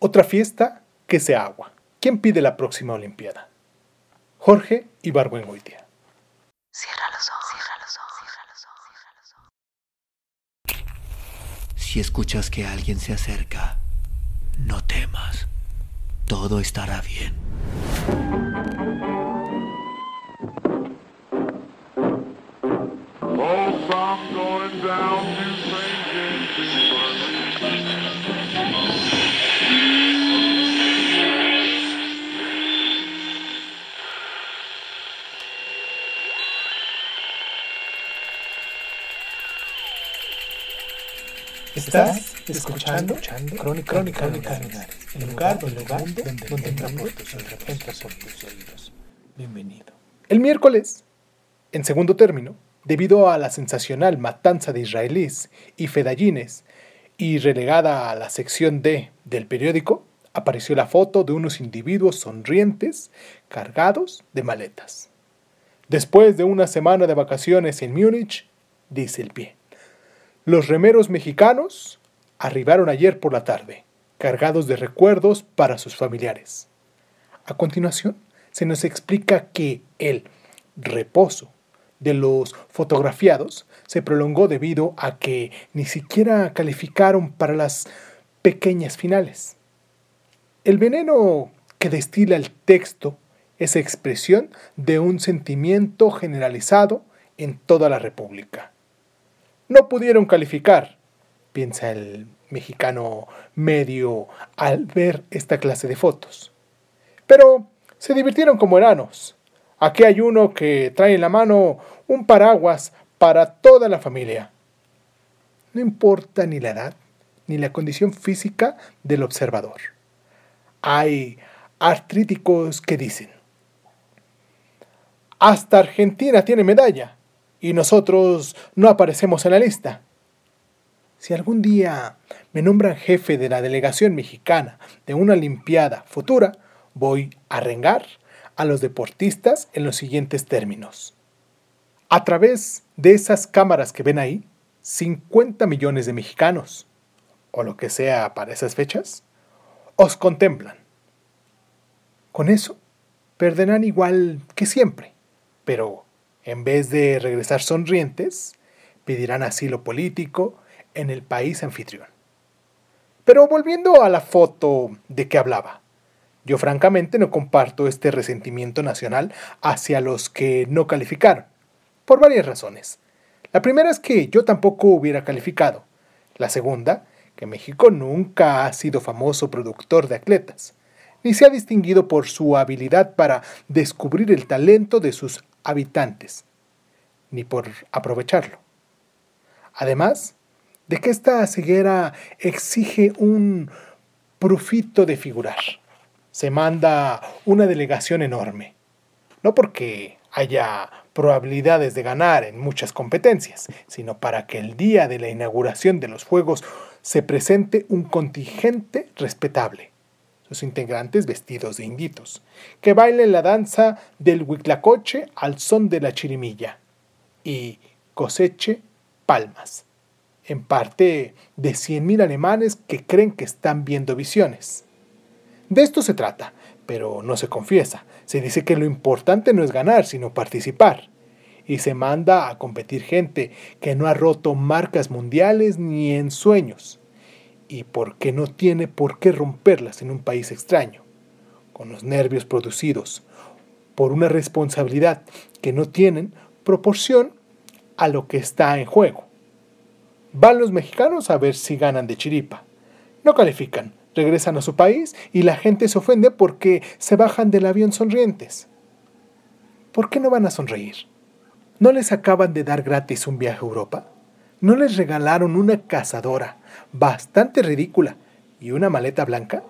Otra fiesta que sea agua. ¿Quién pide la próxima Olimpiada? Jorge Ibargüengoitia. Cierra los ojos, cierra los ojos, cierra los ojos, cierra los ojos. Si escuchas que alguien se acerca, no temas. Todo estará bien. Estás escuchando, Crónica, Crónica, Crónica el lugar, el lugar donde, donde por tus oídos. Bienvenido. El miércoles, en segundo término, debido a la sensacional matanza de israelíes y fedallines y relegada a la sección D del periódico, apareció la foto de unos individuos sonrientes cargados de maletas. Después de una semana de vacaciones en Múnich, dice el pie. Los remeros mexicanos arribaron ayer por la tarde, cargados de recuerdos para sus familiares. A continuación, se nos explica que el reposo de los fotografiados se prolongó debido a que ni siquiera calificaron para las pequeñas finales. El veneno que destila el texto es expresión de un sentimiento generalizado en toda la República no pudieron calificar, piensa el mexicano medio al ver esta clase de fotos. Pero se divirtieron como enanos. Aquí hay uno que trae en la mano un paraguas para toda la familia. No importa ni la edad ni la condición física del observador. Hay artríticos que dicen, hasta Argentina tiene medalla y nosotros no aparecemos en la lista. Si algún día me nombran jefe de la delegación mexicana de una Olimpiada futura, voy a rengar a los deportistas en los siguientes términos. A través de esas cámaras que ven ahí, 50 millones de mexicanos, o lo que sea para esas fechas, os contemplan. Con eso, perderán igual que siempre, pero en vez de regresar sonrientes, pedirán asilo político en el país anfitrión. Pero volviendo a la foto de que hablaba, yo francamente no comparto este resentimiento nacional hacia los que no calificaron, por varias razones. La primera es que yo tampoco hubiera calificado. La segunda, que México nunca ha sido famoso productor de atletas, ni se ha distinguido por su habilidad para descubrir el talento de sus habitantes, ni por aprovecharlo. Además de que esta ceguera exige un profito de figurar. Se manda una delegación enorme, no porque haya probabilidades de ganar en muchas competencias, sino para que el día de la inauguración de los Juegos se presente un contingente respetable sus integrantes vestidos de inditos, que bailen la danza del huitlacoche al son de la chirimilla y coseche palmas, en parte de 100.000 alemanes que creen que están viendo visiones. De esto se trata, pero no se confiesa. Se dice que lo importante no es ganar, sino participar. Y se manda a competir gente que no ha roto marcas mundiales ni en sueños y porque no tiene por qué romperlas en un país extraño, con los nervios producidos por una responsabilidad que no tienen proporción a lo que está en juego. Van los mexicanos a ver si ganan de chiripa. No califican, regresan a su país y la gente se ofende porque se bajan del avión sonrientes. ¿Por qué no van a sonreír? ¿No les acaban de dar gratis un viaje a Europa? ¿No les regalaron una cazadora bastante ridícula y una maleta blanca?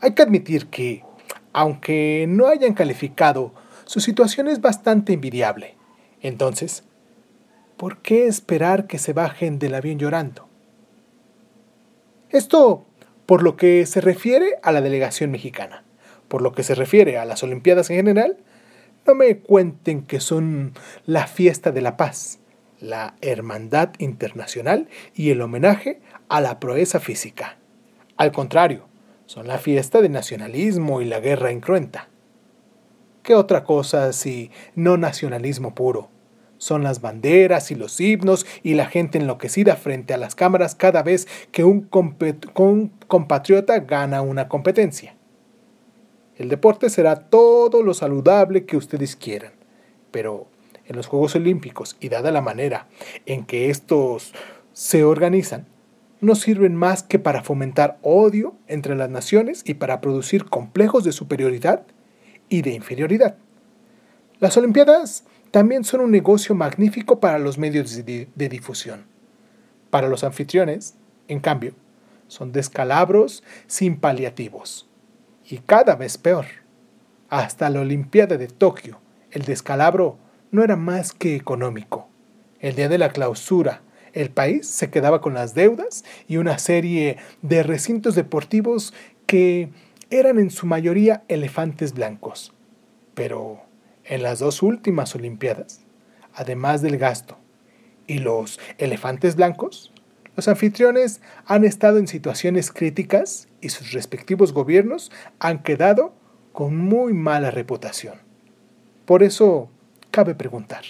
Hay que admitir que, aunque no hayan calificado, su situación es bastante envidiable. Entonces, ¿por qué esperar que se bajen del avión llorando? Esto por lo que se refiere a la delegación mexicana. Por lo que se refiere a las Olimpiadas en general, no me cuenten que son la fiesta de la paz la hermandad internacional y el homenaje a la proeza física. Al contrario, son la fiesta del nacionalismo y la guerra incruenta. ¿Qué otra cosa si no nacionalismo puro? Son las banderas y los himnos y la gente enloquecida frente a las cámaras cada vez que un, compatriota gana una competencia. El deporte será todo lo saludable que ustedes quieran, pero en los Juegos Olímpicos y dada la manera en que estos se organizan, no sirven más que para fomentar odio entre las naciones y para producir complejos de superioridad y de inferioridad. Las Olimpiadas también son un negocio magnífico para los medios de, difusión. Para los anfitriones, en cambio, son descalabros sin paliativos. Y cada vez peor. Hasta la Olimpiada de Tokio, el descalabro no era más que económico. El día de la clausura, el país se quedaba con las deudas y una serie de recintos deportivos que eran en su mayoría elefantes blancos. Pero en las dos últimas Olimpiadas, además del gasto y los elefantes blancos, los anfitriones han estado en situaciones críticas y sus respectivos gobiernos han quedado con muy mala reputación. Por eso, cabe preguntar,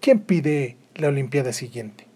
¿quién pide la Olimpiada siguiente?